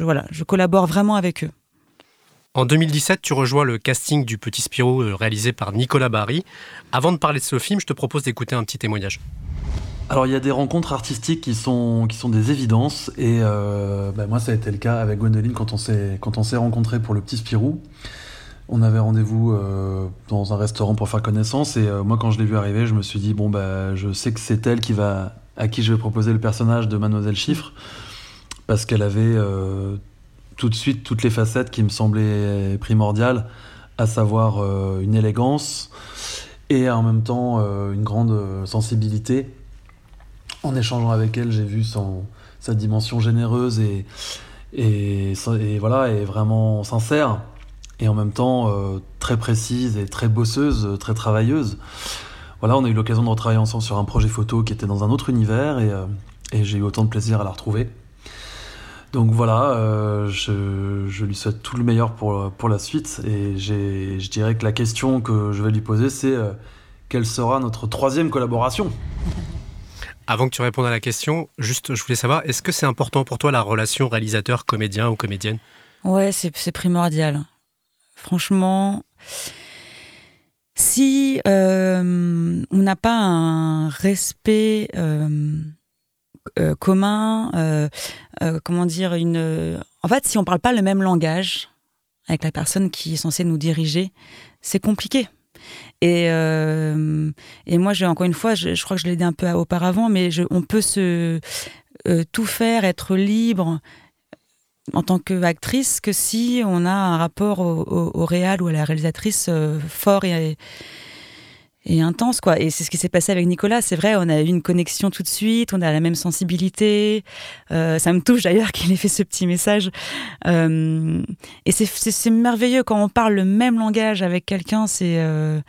voilà, je collabore vraiment avec eux.
En 2017, tu rejoins le casting du Petit Spirou euh, réalisé par Nicolas Barry. Avant de parler de ce film, je te propose d'écouter un petit témoignage.
Alors il y a des rencontres artistiques qui sont, des évidences et euh, bah, moi ça a été le cas avec Gwendoline quand on s'est quand on s'est rencontrés pour le Petit Spirou. On avait rendez-vous euh, dans un restaurant pour faire connaissance et moi quand je l'ai vu arriver, je me suis dit bon bah je sais que c'est elle qui va à qui je vais proposer le personnage de Mademoiselle Chiffre parce qu'elle avait tout de suite toutes les facettes qui me semblaient primordiales, à savoir euh, une élégance et en même temps euh, une grande euh, sensibilité. En échangeant avec elle, j'ai vu son, sa dimension généreuse et, et, voilà, et vraiment sincère, et en même temps très précise et très bosseuse, très travailleuse. Voilà, on a eu l'occasion de retravailler ensemble sur un projet photo qui était dans un autre univers, et, et j'ai eu autant de plaisir à la retrouver. Donc voilà, euh, je, lui souhaite tout le meilleur pour, pour la suite. Et je dirais que la question que je vais lui poser, c'est euh, quelle sera notre troisième collaboration?
Avant que tu répondes à la question, juste, je voulais savoir, est-ce que c'est important pour toi la relation réalisateur-comédien ou comédienne?
Ouais, c'est primordial. Franchement, si euh, on n'a pas un respect euh, commun, euh, euh, comment dire, une. En fait, si on parle pas le même langage avec la personne qui est censée nous diriger, c'est compliqué. Et, et moi, j'ai encore une fois, je, crois que je l'ai dit un peu auparavant, mais on peut se tout faire, être libre en tant qu'actrice que si on a un rapport au, au, réal ou à la réalisatrice fort et, et intense quoi et c'est ce qui s'est passé avec Nicolas c'est vrai on a eu une connexion tout de suite on a la même sensibilité euh, ça me touche d'ailleurs qu'il ait fait ce petit message euh, et c'est merveilleux quand on parle le même langage avec quelqu'un c'est euh,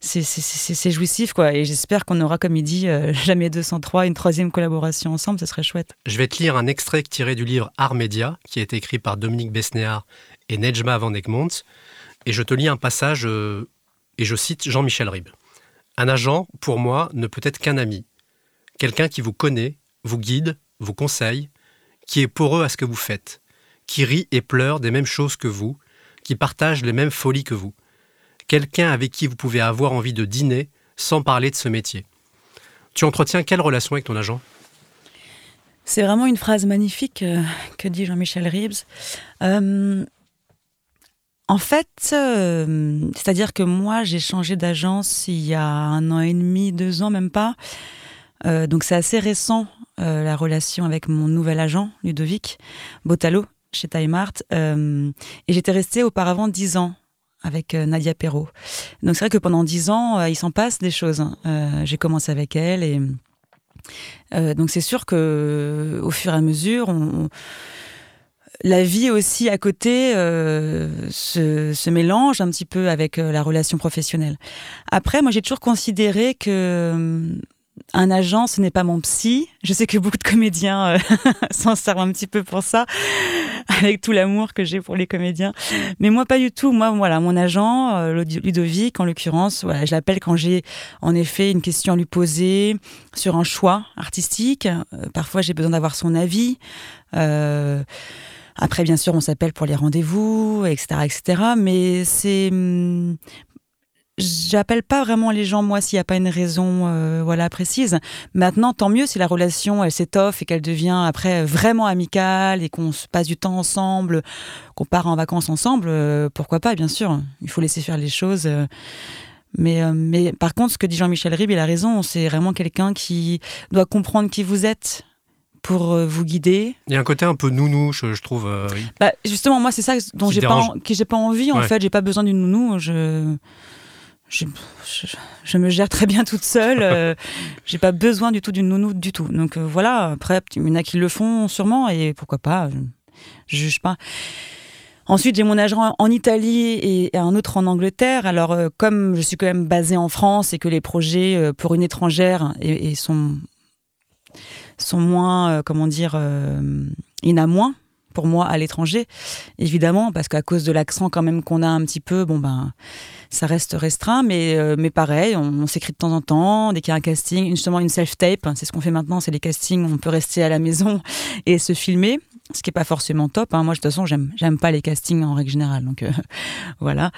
c'est jouissif, quoi. Et j'espère qu'on aura, comme il dit, euh, jamais 203, une troisième collaboration ensemble, ce serait chouette.
Je vais te lire un extrait tiré du livre Art Média, qui été écrit par Dominique Besnéard et Nejma Van Egmont. Et je te lis un passage, et je cite Jean-Michel Ribes. Un agent, pour moi, ne peut être qu'un ami. Quelqu'un qui vous connaît, vous guide, vous conseille, qui est poreux à ce que vous faites, qui rit et pleure des mêmes choses que vous, qui partage les mêmes folies que vous quelqu'un avec qui vous pouvez avoir envie de dîner sans parler de ce métier. Tu entretiens quelle relation avec ton agent?
C'est vraiment une phrase magnifique euh, que dit Jean-Michel Ribes. Euh, en fait, euh, c'est-à-dire que moi, j'ai changé d'agence il y a un an et demi, deux ans, même pas. donc c'est assez récent, la relation avec mon nouvel agent, Ludovic Botalo, chez Time Art. et j'étais restée auparavant dix ans avec euh, Nadia Perrault. Donc c'est vrai que pendant dix ans, euh, il s'en passe des choses. Hein. Euh, j'ai commencé avec elle et donc c'est sûr que au fur et à mesure, la vie aussi à côté se, mélange un petit peu avec la relation professionnelle. Après, moi j'ai toujours considéré que un agent, ce n'est pas mon psy. Je sais que beaucoup de comédiens euh, s'en servent un petit peu pour ça, avec tout l'amour que j'ai pour les comédiens. Mais moi, pas du tout. Moi, voilà, mon agent, euh, Ludovic, en l'occurrence, voilà, je l'appelle quand j'ai en effet une question à lui poser sur un choix artistique. Euh, parfois, j'ai besoin d'avoir son avis. Après, bien sûr, on s'appelle pour les rendez-vous, etc., etc. Mais c'est hum, j'appelle pas vraiment les gens moi s'il n'y a pas une raison euh, voilà précise. Maintenant, tant mieux si la relation elle s'étoffe et qu'elle devient après vraiment amicale et qu'on se passe du temps ensemble, qu'on part en vacances ensemble. Euh, pourquoi pas Bien sûr, il faut laisser faire les choses. Euh. mais, mais par contre, ce que dit Jean-Michel Ribes, il a raison. C'est vraiment quelqu'un qui doit comprendre qui vous êtes pour vous guider.
Il y a un côté un peu nounou, je, trouve.
Bah, justement, moi, c'est ça dont j'ai pas, que j'ai pas envie. En fait, j'ai pas besoin d'une nounou. Je je, me gère très bien toute seule. Euh, j'ai pas besoin du tout d'une nounou du tout. Donc euh, voilà. Après, il y en a qui le font sûrement et pourquoi pas. Je, juge pas. Ensuite, j'ai mon agent en Italie et un autre en Angleterre. Alors, euh, comme je suis quand même basée en France et que les projets pour une étrangère et, sont sont moins, comment dire, il y en a moins pour moi à l'étranger, évidemment, parce qu'à cause de l'accent quand même qu'on a un petit peu, bon ben ça reste restreint, mais, euh, mais pareil, on, s'écrit de temps en temps, dès qu'il y a un casting, justement une self-tape, c'est ce qu'on fait maintenant, c'est les castings, on peut rester à la maison et se filmer, ce qui n'est pas forcément top. Hein. Moi, de toute façon, j'aime pas les castings en règle générale, donc euh, voilà.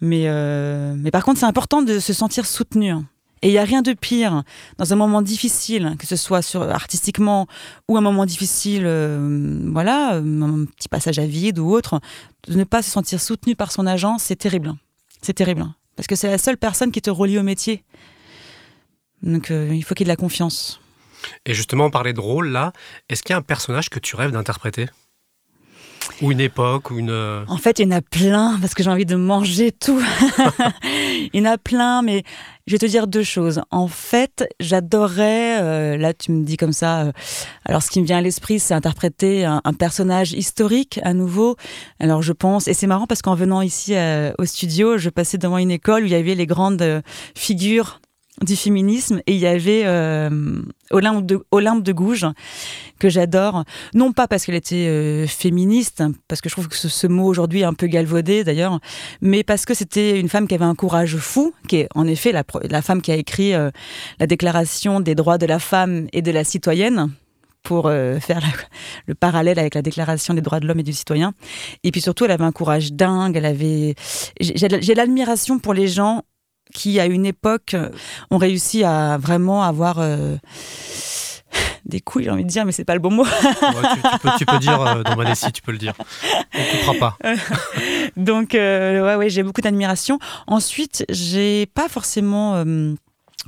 Mais, euh, mais par contre, c'est important de se sentir soutenu. Hein. Et il n'y a rien de pire dans un moment difficile, que ce soit sur, artistiquement ou un moment difficile, voilà, un petit passage à vide ou autre, de ne pas se sentir soutenu par son agent, c'est terrible. C'est terrible. Parce que c'est la seule personne qui te relie au métier. Donc euh, il faut qu'il y ait de la confiance.
Et justement, on parlait de rôle là. Est-ce qu'il y a un personnage que tu rêves d'interpréter? Ou une époque, ou une... Euh,
en fait, il y en a plein, parce que j'ai envie de manger tout. il y en a plein, mais je vais te dire deux choses. En fait, j'adorerais, euh, là tu me dis comme ça, euh, alors ce qui me vient à l'esprit, c'est interpréter un, personnage historique à nouveau. Alors je pense, et c'est marrant parce qu'en venant ici au studio, je passais devant une école où il y avait les grandes figures du féminisme et il y avait euh, Olympe, de, Gouges que j'adore non pas parce qu'elle était euh, féministe parce que je trouve que ce, mot aujourd'hui est un peu galvaudé d'ailleurs mais parce que c'était une femme qui avait un courage fou qui est en effet la, femme qui a écrit euh, la déclaration des droits de la femme et de la citoyenne pour faire le parallèle avec la déclaration des droits de l'homme et du citoyen. Et puis surtout, elle avait un courage dingue. Elle avait, j'ai l'admiration pour les gens qui, à une époque, euh, ont réussi à vraiment avoir euh, des couilles, j'ai envie de dire, mais c'est pas le bon mot.
tu, peux, dire euh, dans Manessi, tu peux le dire. On coupera pas.
Donc, ouais, ouais, j'ai beaucoup d'admiration. Ensuite, j'ai pas forcément.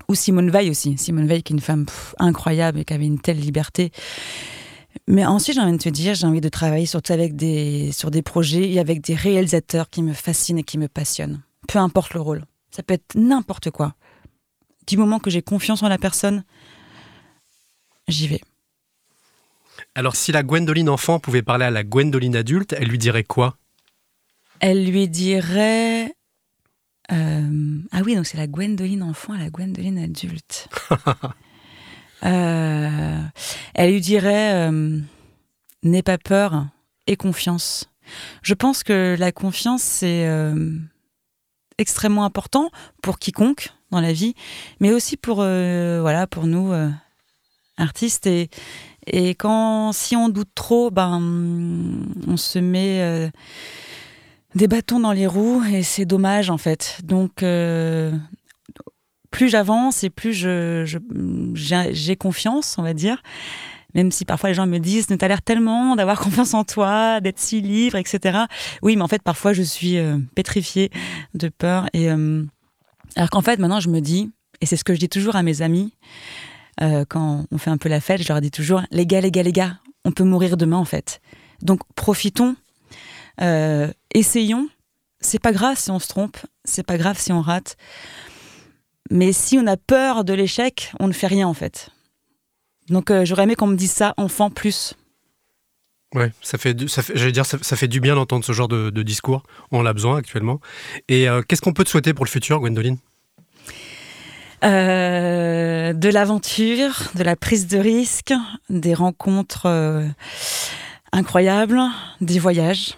ou Simone Veil aussi. Simone Veil, qui est une femme incroyable et qui avait une telle liberté. Mais ensuite, j'ai envie de te dire, j'ai envie de travailler surtout avec des, sur des projets et avec des réalisateurs qui me fascinent et qui me passionnent. Peu importe le rôle. Ça peut être n'importe quoi. Du moment que j'ai confiance en la personne, j'y vais.
Alors, si la Gwendoline enfant pouvait parler à la Gwendoline adulte, elle lui dirait quoi?
Elle lui dirait ah oui, donc c'est la Gwendoline enfant à la Gwendoline adulte. Euh, elle lui dirait N'aie pas peur et confiance. Je pense que la confiance, c'est extrêmement important pour quiconque dans la vie, mais aussi pour, voilà, pour nous, artistes. Et, et quand, si on doute trop, ben, on se met des bâtons dans les roues et c'est dommage en fait. Donc euh, plus j'avance et plus je, j'ai confiance, on va dire. Même si parfois les gens me disent, ne t'as l'air tellement d'avoir confiance en toi, d'être si libre, etc. Oui, mais en fait parfois je suis euh, pétrifiée de peur. Et euh, alors qu'en fait maintenant je me dis, et c'est ce que je dis toujours à mes amis quand on fait un peu la fête, je leur dis toujours, les gars, les gars, les gars, on peut mourir demain en fait. Donc profitons euh, essayons. C'est pas grave si on se trompe, c'est pas grave si on rate. Mais si on a peur de l'échec, on ne fait rien en fait. Donc euh, j'aurais aimé qu'on me dise ça enfant plus.
Ouais, ça fait, ça fait j'allais dire, ça, fait du bien d'entendre ce genre de, discours. On l'a besoin actuellement. Et euh, qu'est-ce qu'on peut te souhaiter pour le futur, Gwendoline?
De l'aventure, de la prise de risque, des rencontres incroyables, des voyages.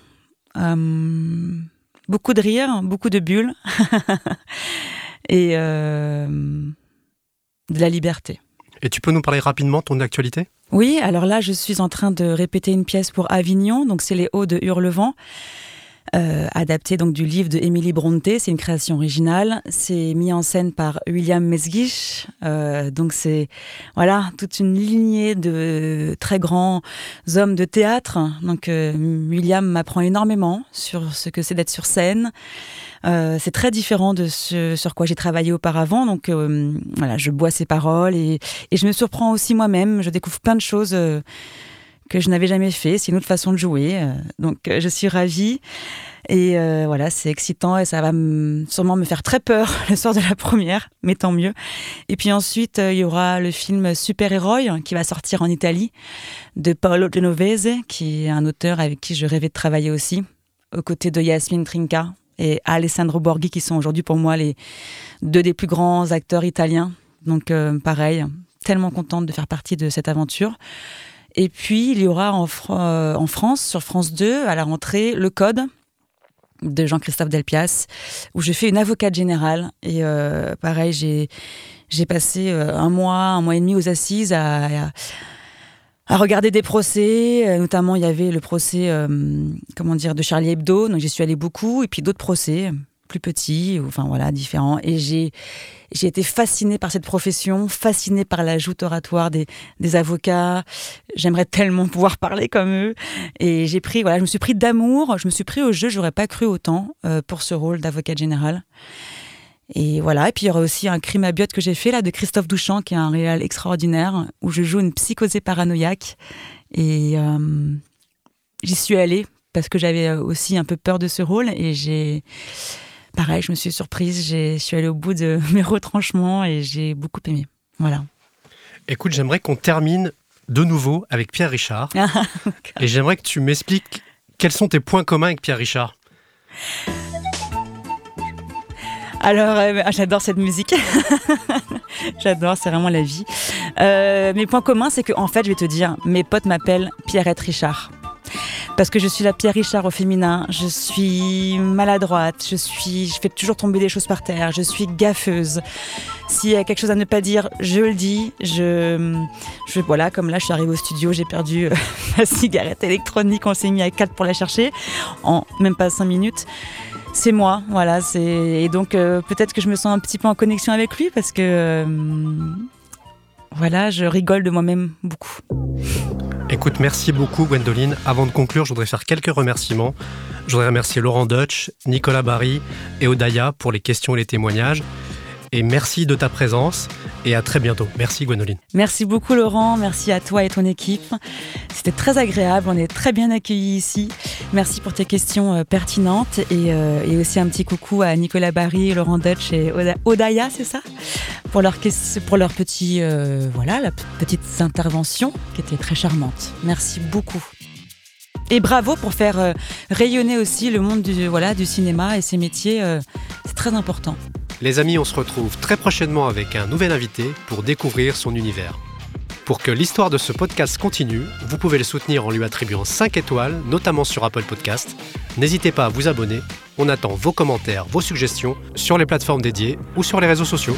Euh, beaucoup de rire, beaucoup de bulles et euh, de la liberté.
Et tu peux nous parler rapidement de ton actualité?
Oui, alors là, je suis en train de répéter une pièce pour Avignon, donc c'est les Hauts de Hurlevent. Euh, adapté donc du livre de Emily Bronte. C'est une création originale. C'est mis en scène par William Mesguich. Euh, donc c'est voilà toute une lignée de très grands hommes de théâtre. Donc euh, William m'apprend énormément sur ce que c'est d'être sur scène. C'est très différent de ce sur quoi j'ai travaillé auparavant. Donc voilà, je bois ses paroles et, je me surprends aussi moi-même. Je découvre plein de choses que je n'avais jamais fait. C'est une autre façon de jouer. Euh, donc, euh, je suis ravie. Et euh, voilà, c'est excitant et ça va sûrement me faire très peur le soir de la première, mais tant mieux. Et puis ensuite, il y aura le film Super Héroï qui va sortir en Italie de Paolo Genovese, qui est un auteur avec qui je rêvais de travailler aussi, aux côtés de Yasmine Trinca et Alessandro Borghi, qui sont aujourd'hui pour moi les deux des plus grands acteurs italiens. Donc pareil, tellement contente de faire partie de cette aventure. Et puis, il y aura en, euh, France, sur France 2, à la rentrée, Le Code de Jean-Christophe Delpias, où je fais une avocate générale. Et euh, pareil, j'ai, j'ai passé euh, un mois, un mois et demi aux assises à, regarder des procès. Notamment, il y avait le procès comment dire, de Charlie Hebdo, donc j'y suis allée beaucoup, et puis d'autres procès plus petits, enfin voilà, différents. Et j'ai j'ai été fascinée par cette profession, fascinée par la joute oratoire des, des avocats. J'aimerais tellement pouvoir parler comme eux. Et j'ai pris, voilà, je me suis pris d'amour, je me suis pris au jeu, j'aurais pas cru autant euh, pour ce rôle d'avocat général. Et voilà, et puis il y aura aussi un crime à biote que j'ai fait là de Christophe Douchamp, qui est un réal extraordinaire, où je joue une psychosée paranoïaque. Et euh, j'y suis allée parce que j'avais aussi un peu peur de ce rôle et j'ai pareil, je me suis surprise, je suis allée au bout de mes retranchements et j'ai beaucoup aimé. Voilà.
Écoute, j'aimerais qu'on termine de nouveau avec Pierre Richard. Et j'aimerais que tu m'expliques quels sont tes points communs avec Pierre Richard.
Alors, euh, ah, j'adore cette musique. j'adore, c'est vraiment la vie. Euh, mes points communs, c'est que, en fait, je vais te dire, mes potes m'appellent Pierrette Richard parce que je suis la Pierre Richard au féminin. Je suis maladroite, je suis, je fais toujours tomber des choses par terre, je suis gaffeuse. S'il y a quelque chose à ne pas dire, je le dis. Je, voilà, comme là, je suis arrivée au studio, j'ai perdu euh, ma cigarette électronique, on s'est mis à quatre pour la chercher en même pas cinq minutes c'est moi, voilà. Et donc euh, peut-être que je me sens un petit peu en connexion avec lui parce que euh, voilà, je rigole de moi-même beaucoup.
Écoute, merci beaucoup Gwendoline. Avant de conclure, je voudrais faire quelques remerciements. Je voudrais remercier Laurent Dutch, Nicolas Barry et Odaya pour les questions et les témoignages. Et merci de ta présence et à très bientôt. Merci Gwenoline.
Merci beaucoup Laurent, merci à toi et ton équipe. C'était très agréable, on est très bien accueillis ici. Merci pour tes questions euh, pertinentes euh, et, aussi un petit coucou à Nicolas Barry, Laurent Dutch et Odaya, c'est ça? Pour leur, pour leur petit, euh, voilà, la petite intervention qui était très charmante. Merci beaucoup. Et bravo pour faire rayonner aussi le monde du, voilà, du cinéma et ses métiers. c'est très important.
Les amis, on se retrouve très prochainement avec un nouvel invité pour découvrir son univers. Pour que l'histoire de ce podcast continue, vous pouvez le soutenir en lui attribuant 5 étoiles, notamment sur Apple Podcast. N'hésitez pas à vous abonner. On attend vos commentaires, vos suggestions sur les plateformes dédiées ou sur les réseaux sociaux.